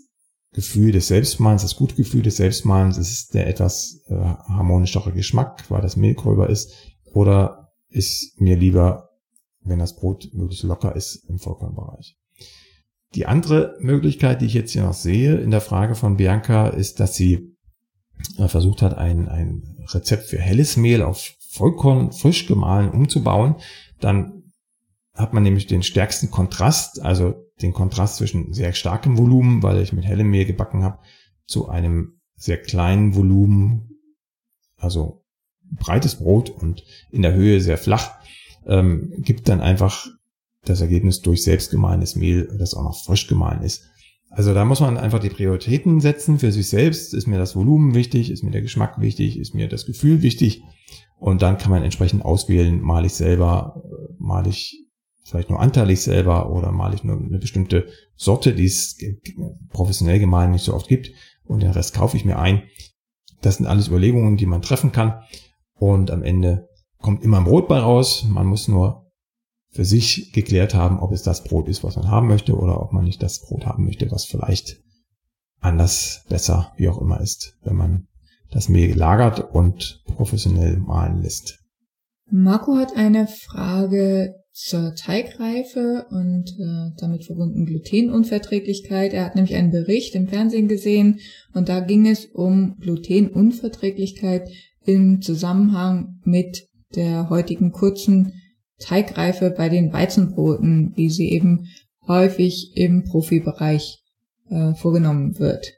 [SPEAKER 2] Gefühl des Selbstmalens, das Gutgefühl des Selbstmalens, ist der etwas äh, harmonischere Geschmack, weil das Mehl gröber ist, oder ist mir lieber, wenn das Brot möglichst locker ist im Vollkornbereich. Die andere Möglichkeit, die ich jetzt hier noch sehe in der Frage von Bianca, ist, dass sie äh, versucht hat, ein, ein Rezept für helles Mehl auf Vollkorn frisch gemahlen umzubauen. Dann hat man nämlich den stärksten Kontrast, also den Kontrast zwischen sehr starkem Volumen, weil ich mit hellem Mehl gebacken habe, zu einem sehr kleinen Volumen, also breites Brot und in der Höhe sehr flach, ähm, gibt dann einfach das Ergebnis durch selbstgemahlenes Mehl, das auch noch frisch gemahlen ist. Also da muss man einfach die Prioritäten setzen für sich selbst. Ist mir das Volumen wichtig? Ist mir der Geschmack wichtig? Ist mir das Gefühl wichtig? Und dann kann man entsprechend auswählen, mal ich selber, mal ich vielleicht nur anteilig selber oder male ich nur eine bestimmte Sorte, die es professionell gemahlen nicht so oft gibt und den Rest kaufe ich mir ein. Das sind alles Überlegungen, die man treffen kann und am Ende kommt immer ein Brot bei raus. Man muss nur für sich geklärt haben, ob es das Brot ist, was man haben möchte oder ob man nicht das Brot haben möchte, was vielleicht anders, besser, wie auch immer ist, wenn man das Mehl lagert und professionell mahlen lässt.
[SPEAKER 3] Marco hat eine Frage zur Teigreife und äh, damit verbunden Glutenunverträglichkeit. Er hat nämlich einen Bericht im Fernsehen gesehen und da ging es um Glutenunverträglichkeit im Zusammenhang mit der heutigen kurzen Teigreife bei den Weizenbroten, wie sie eben häufig im Profibereich äh, vorgenommen wird.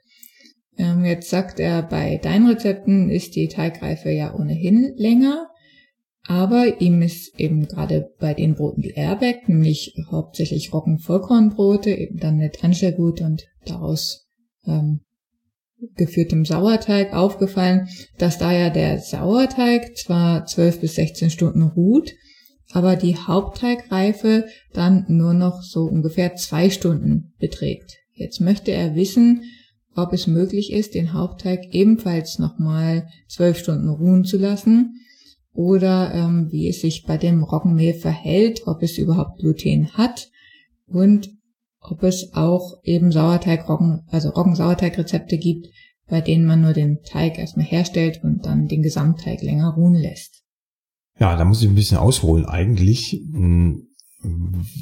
[SPEAKER 3] Ähm, jetzt sagt er, bei deinen Rezepten ist die Teigreife ja ohnehin länger aber ihm ist eben gerade bei den Broten, die er backt, nämlich hauptsächlich Roggen-Vollkornbrote, eben dann mit Anstellgut und daraus ähm, geführtem Sauerteig aufgefallen, dass da ja der Sauerteig zwar 12 bis 16 Stunden ruht, aber die Hauptteigreife dann nur noch so ungefähr zwei Stunden beträgt. Jetzt möchte er wissen, ob es möglich ist, den Hauptteig ebenfalls nochmal zwölf Stunden ruhen zu lassen oder ähm, wie es sich bei dem Roggenmehl verhält, ob es überhaupt Gluten hat und ob es auch eben Sauerteig, Roggen, also Roggensauerteigrezepte gibt, bei denen man nur den Teig erstmal herstellt und dann den Gesamtteig länger ruhen lässt.
[SPEAKER 2] Ja, da muss ich ein bisschen ausholen eigentlich, hm,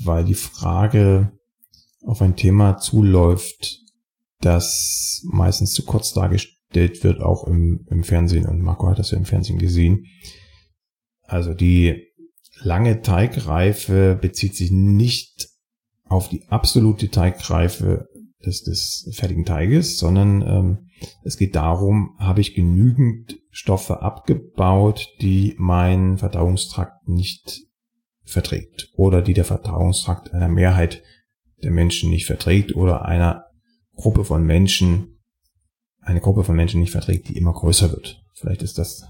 [SPEAKER 2] weil die Frage auf ein Thema zuläuft, das meistens zu kurz dargestellt wird, auch im, im Fernsehen. Und Marco hat das ja im Fernsehen gesehen. Also die lange Teigreife bezieht sich nicht auf die absolute Teigreife des, des fertigen Teiges, sondern ähm, es geht darum, habe ich genügend Stoffe abgebaut, die mein Verdauungstrakt nicht verträgt oder die der Verdauungstrakt einer Mehrheit der Menschen nicht verträgt oder einer Gruppe von Menschen, eine Gruppe von Menschen nicht verträgt, die immer größer wird. Vielleicht ist das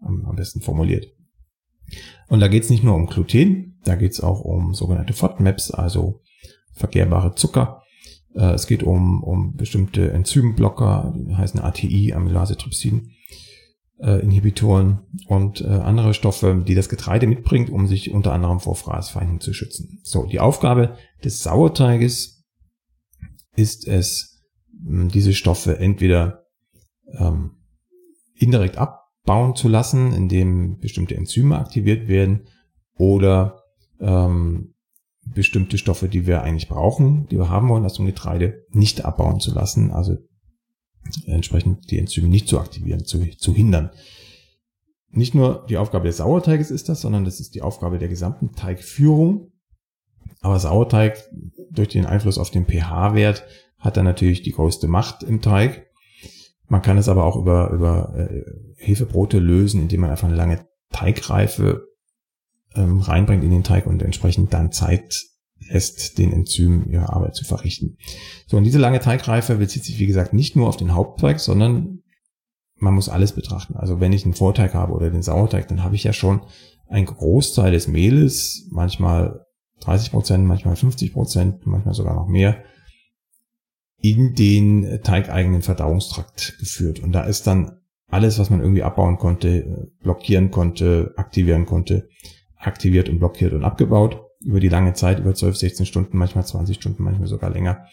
[SPEAKER 2] am, am besten formuliert. Und da geht es nicht nur um Gluten, da geht es auch um sogenannte FODMAPs, also verkehrbare Zucker. Äh, es geht um, um bestimmte Enzymblocker, die heißen ATI, Amylasetrypsin. Äh, Inhibitoren und äh, andere Stoffe, die das Getreide mitbringt, um sich unter anderem vor Fraßfeinden zu schützen. So, die Aufgabe des Sauerteiges ist es, diese Stoffe entweder ähm, indirekt abbauen zu lassen, indem bestimmte Enzyme aktiviert werden, oder ähm, bestimmte Stoffe, die wir eigentlich brauchen, die wir haben wollen aus dem Getreide, nicht abbauen zu lassen, also entsprechend die Enzyme nicht zu aktivieren, zu, zu hindern. Nicht nur die Aufgabe des Sauerteiges ist das, sondern das ist die Aufgabe der gesamten Teigführung. Aber Sauerteig durch den Einfluss auf den pH-Wert hat dann natürlich die größte Macht im Teig. Man kann es aber auch über, über äh, Hefebrote lösen, indem man einfach eine lange Teigreife ähm, reinbringt in den Teig und entsprechend dann Zeit lässt, den Enzymen ihre Arbeit zu verrichten. So, und diese lange Teigreife bezieht sich, wie gesagt, nicht nur auf den Hauptteig, sondern man muss alles betrachten. Also wenn ich einen Vorteig habe oder den Sauerteig, dann habe ich ja schon einen Großteil des Mehles, manchmal 30 Prozent, manchmal 50 Prozent, manchmal sogar noch mehr, in den teigeigenen Verdauungstrakt geführt. Und da ist dann alles, was man irgendwie abbauen konnte, blockieren konnte, aktivieren konnte, aktiviert und blockiert und abgebaut über die lange Zeit, über 12, 16 Stunden, manchmal 20 Stunden, manchmal sogar länger.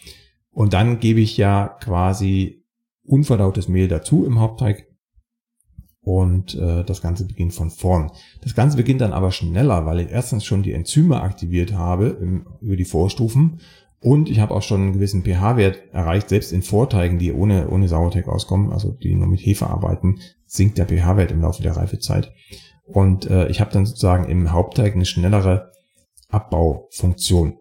[SPEAKER 2] Und dann gebe ich ja quasi unverdautes Mehl dazu im Hauptteig und äh, das Ganze beginnt von vorn. Das Ganze beginnt dann aber schneller, weil ich erstens schon die Enzyme aktiviert habe im, über die Vorstufen und ich habe auch schon einen gewissen pH-Wert erreicht, selbst in Vorteigen, die ohne, ohne Sauerteig auskommen, also die nur mit Hefe arbeiten, sinkt der pH-Wert im Laufe der Reifezeit. Und äh, ich habe dann sozusagen im Hauptteig eine schnellere Abbaufunktion.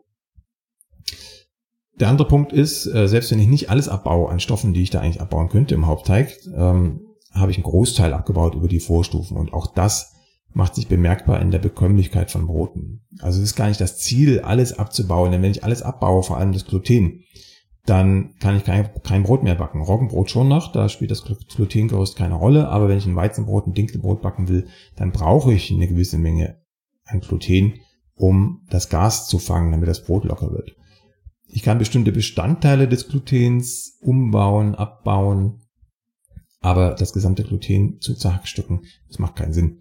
[SPEAKER 2] Der andere Punkt ist, äh, selbst wenn ich nicht alles abbaue an Stoffen, die ich da eigentlich abbauen könnte im Hauptteig, ähm, habe ich einen Großteil abgebaut über die Vorstufen. Und auch das macht sich bemerkbar in der Bekömmlichkeit von Broten. Also es ist gar nicht das Ziel, alles abzubauen, denn wenn ich alles abbaue, vor allem das Gluten, dann kann ich kein, kein Brot mehr backen. Roggenbrot schon noch, da spielt das Glutengerüst keine Rolle, aber wenn ich ein Weizenbrot, ein Dinkelbrot backen will, dann brauche ich eine gewisse Menge an Gluten, um das Gas zu fangen, damit das Brot locker wird. Ich kann bestimmte Bestandteile des Glutens umbauen, abbauen, aber das gesamte Gluten zu zerhackstücken, das macht keinen Sinn.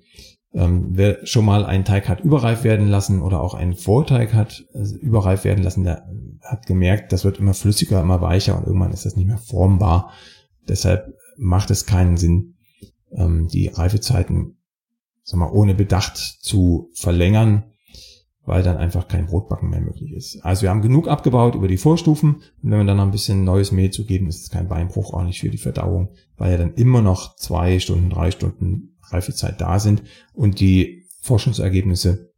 [SPEAKER 2] Ähm, wer schon mal einen Teig hat überreif werden lassen oder auch einen Vorteig hat also überreif werden lassen, der hat gemerkt, das wird immer flüssiger, immer weicher und irgendwann ist das nicht mehr formbar. Deshalb macht es keinen Sinn, ähm, die Reifezeiten sag mal, ohne Bedacht zu verlängern, weil dann einfach kein Brotbacken mehr möglich ist. Also wir haben genug abgebaut über die Vorstufen und wenn wir dann noch ein bisschen neues Mehl zu geben, ist es kein Beinbruch, auch nicht für die Verdauung, weil ja dann immer noch zwei Stunden, drei Stunden Reifezeit da sind und die Forschungsergebnisse,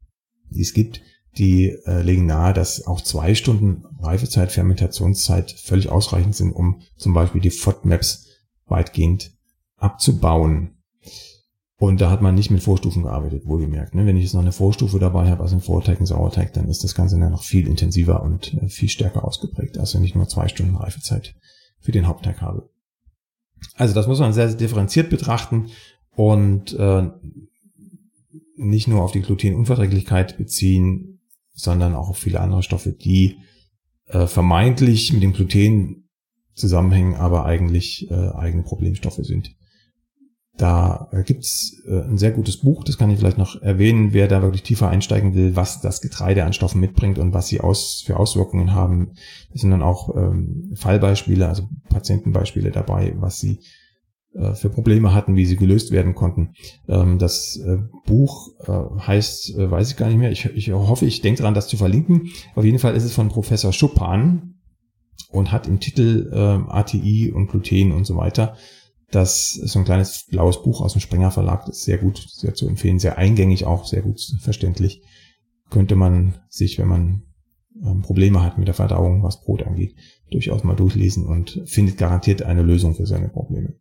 [SPEAKER 2] die es gibt, die äh, legen nahe, dass auch zwei Stunden Reifezeit, Fermentationszeit völlig ausreichend sind, um zum Beispiel die FODMAPs weitgehend abzubauen. Und da hat man nicht mit Vorstufen gearbeitet, wohlgemerkt. Ne? Wenn ich jetzt noch eine Vorstufe dabei habe, also einen Vorteig, einen Sauerteig, dann ist das Ganze dann noch viel intensiver und äh, viel stärker ausgeprägt, als wenn ich nur zwei Stunden Reifezeit für den Hauptteig habe. Also das muss man sehr, sehr differenziert betrachten und äh, nicht nur auf die Glutenunverträglichkeit beziehen, sondern auch auf viele andere Stoffe, die äh, vermeintlich mit dem Gluten zusammenhängen, aber eigentlich äh, eigene Problemstoffe sind. da gibt's äh, ein sehr gutes Buch, das kann ich vielleicht noch erwähnen, wer da wirklich tiefer einsteigen will, was das Getreide an Stoffen mitbringt und was sie aus, für Auswirkungen haben. Es sind dann auch ähm, Fallbeispiele, also Patientenbeispiele dabei, was sie äh, für Probleme hatten, wie sie gelöst werden konnten. Ähm, das äh, Buch äh, heißt, äh, weiß ich gar nicht mehr, ich, ich hoffe, ich denke daran, das zu verlinken. Auf jeden Fall ist es von Professor Schuppan und hat im Titel äh, ATI und Gluten und so weiter das ist so ein kleines blaues Buch aus dem Springer Verlag. Das ist sehr gut, sehr zu empfehlen, sehr eingängig auch, sehr gut verständlich. Könnte man sich, wenn man ähm, Probleme hat mit der Verdauung, was Brot angeht, durchaus mal durchlesen und findet garantiert eine Lösung für seine Probleme.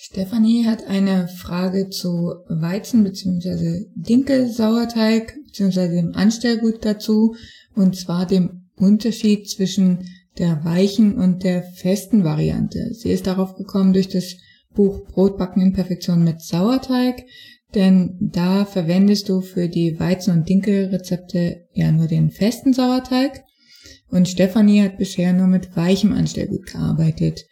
[SPEAKER 3] Stefanie hat eine Frage zu Weizen bzw. Dinkelsauerteig bzw. dem Anstellgut dazu und zwar dem Unterschied zwischen der weichen und der festen Variante. Sie ist darauf gekommen durch das Buch Brotbacken in Perfektion mit Sauerteig, denn da verwendest du für die Weizen- und Dinkelrezepte ja nur den festen Sauerteig und Stefanie hat bisher nur mit weichem Anstellgut gearbeitet.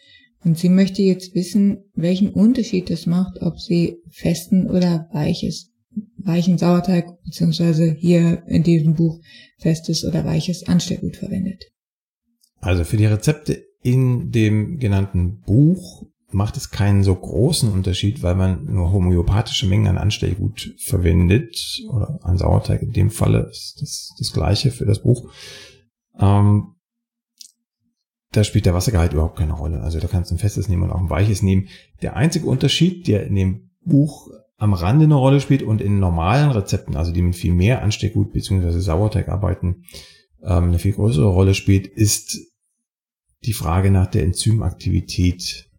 [SPEAKER 3] Und sie möchte jetzt wissen, welchen Unterschied es macht, ob sie festen oder weiches, weichen Sauerteig, beziehungsweise hier in diesem Buch festes oder weiches Anstellgut verwendet.
[SPEAKER 2] Also für die Rezepte in dem genannten Buch macht es keinen so großen Unterschied, weil man nur homöopathische Mengen an Anstellgut verwendet oder an Sauerteig. In dem Falle ist das das gleiche für das Buch. Ähm, da spielt der Wassergehalt überhaupt keine Rolle. Also da kannst du ein festes nehmen und auch ein weiches nehmen. Der einzige Unterschied, der in dem Buch am Rande eine Rolle spielt und in normalen Rezepten, also die mit viel mehr Ansteckgut bzw. Sauerteig arbeiten, ähm, eine viel größere Rolle spielt, ist die Frage nach der Enzymaktivität.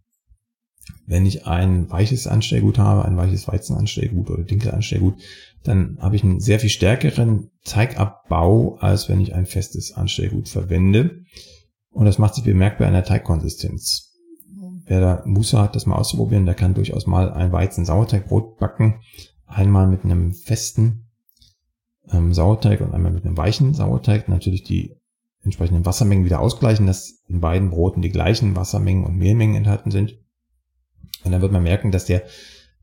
[SPEAKER 2] Wenn ich ein weiches Anstellgut habe, ein weiches Weizenanstellgut oder Dinkelanstellgut, dann habe ich einen sehr viel stärkeren Teigabbau, als wenn ich ein festes Anstellgut verwende. Und das macht sich bemerkbar in der Teigkonsistenz. Wer da Muße hat, das mal auszuprobieren, der kann durchaus mal ein Weizen-Sauerteigbrot backen. Einmal mit einem festen ähm, Sauerteig und einmal mit einem weichen Sauerteig. Natürlich die entsprechenden Wassermengen wieder ausgleichen, dass in beiden Broten die gleichen Wassermengen und Mehlmengen enthalten sind. Und dann wird man merken, dass der,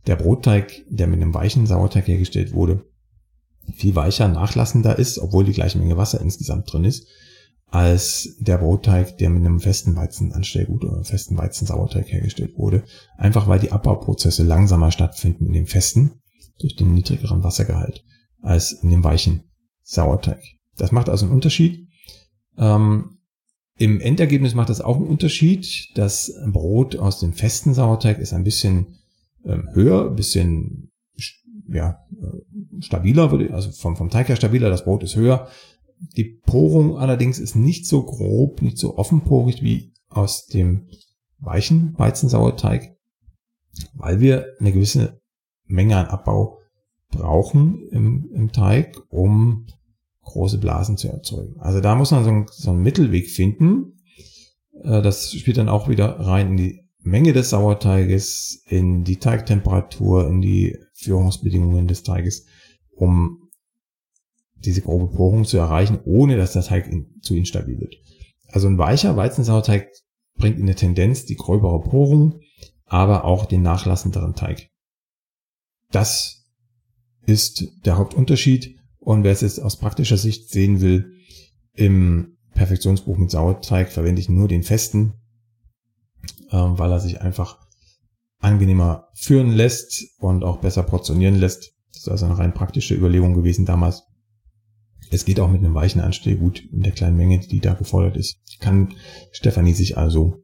[SPEAKER 2] der Brotteig, der mit einem weichen Sauerteig hergestellt wurde, viel weicher, nachlassender ist, obwohl die gleiche Menge Wasser insgesamt drin ist, als der Brotteig, der mit einem festen Weizenanstellgut oder festen Weizensauerteig hergestellt wurde. Einfach weil die Abbauprozesse langsamer stattfinden in dem festen, durch den niedrigeren Wassergehalt, als in dem weichen Sauerteig. Das macht also einen Unterschied. Ähm, Im Endergebnis macht das auch einen Unterschied. Das Brot aus dem festen Sauerteig ist ein bisschen ähm, höher, ein bisschen ja, äh, stabiler, also vom, vom Teig her stabiler, das Brot ist höher. Die Porung allerdings ist nicht so grob, nicht so offenporig wie aus dem weichen Weizensauerteig, weil wir eine gewisse Menge an Abbau brauchen im, im Teig, um große Blasen zu erzeugen. Also da muss man so, einen, so einen Mittelweg finden. Äh, das spielt dann auch wieder rein in die Menge des Sauerteiges, in die Teigtemperatur, in die Führungsbedingungen des Teiges, um diese grobe Porung zu erreichen, ohne dass der Teig zu instabil wird. Also ein weicher Weizensauerteig bringt in der Tendenz die gröbere Porung, aber auch den nachlassenderen Teig. Das ist der Hauptunterschied und wer es jetzt aus praktischer Sicht sehen will, im Perfektionsbuch mit Sauerteig verwende ich nur den festen, ähm, weil er sich einfach angenehmer führen lässt und auch besser portionieren lässt. Das ist also eine rein praktische Überlegung gewesen damals. Es geht auch mit einem weichen Anstellgut in der kleinen Menge, die da gefordert ist. Kann Stefanie sich also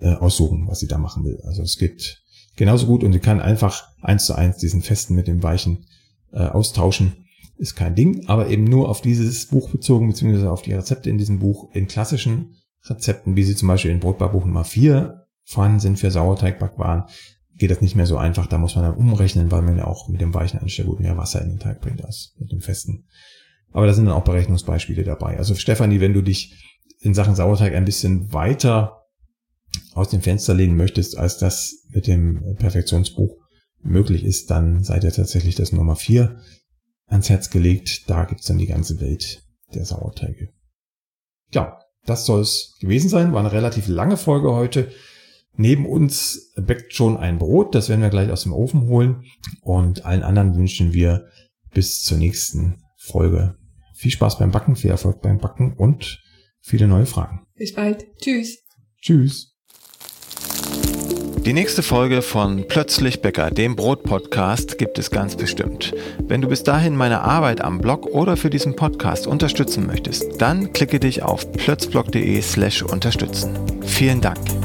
[SPEAKER 2] äh, aussuchen, was sie da machen will. Also es geht genauso gut und sie kann einfach eins zu eins diesen festen mit dem weichen äh, austauschen ist kein Ding, aber eben nur auf dieses Buch bezogen, beziehungsweise auf die Rezepte in diesem Buch. In klassischen Rezepten, wie sie zum Beispiel in Brotbarbuch Nummer 4 vorhanden sind für Sauerteigbackwaren, geht das nicht mehr so einfach. Da muss man dann umrechnen, weil man ja auch mit dem weichen Anstellgut mehr Wasser in den Teig bringt als mit dem festen. Aber da sind dann auch Berechnungsbeispiele dabei. Also Stefanie, wenn du dich in Sachen Sauerteig ein bisschen weiter aus dem Fenster lehnen möchtest, als das mit dem Perfektionsbuch möglich ist, dann seid ihr tatsächlich das Nummer 4 ans Herz gelegt. Da gibt's dann die ganze Welt der Sauerteige. Ja, das soll es gewesen sein. War eine relativ lange Folge heute. Neben uns bäckt schon ein Brot, das werden wir gleich aus dem Ofen holen. Und allen anderen wünschen wir bis zur nächsten Folge viel Spaß beim Backen, viel Erfolg beim Backen und viele neue Fragen.
[SPEAKER 3] Bis bald. Tschüss.
[SPEAKER 2] Tschüss.
[SPEAKER 1] Die nächste Folge von Plötzlich Bäcker, dem Brot-Podcast, gibt es ganz bestimmt. Wenn du bis dahin meine Arbeit am Blog oder für diesen Podcast unterstützen möchtest, dann klicke dich auf plötzblog.de slash unterstützen. Vielen Dank.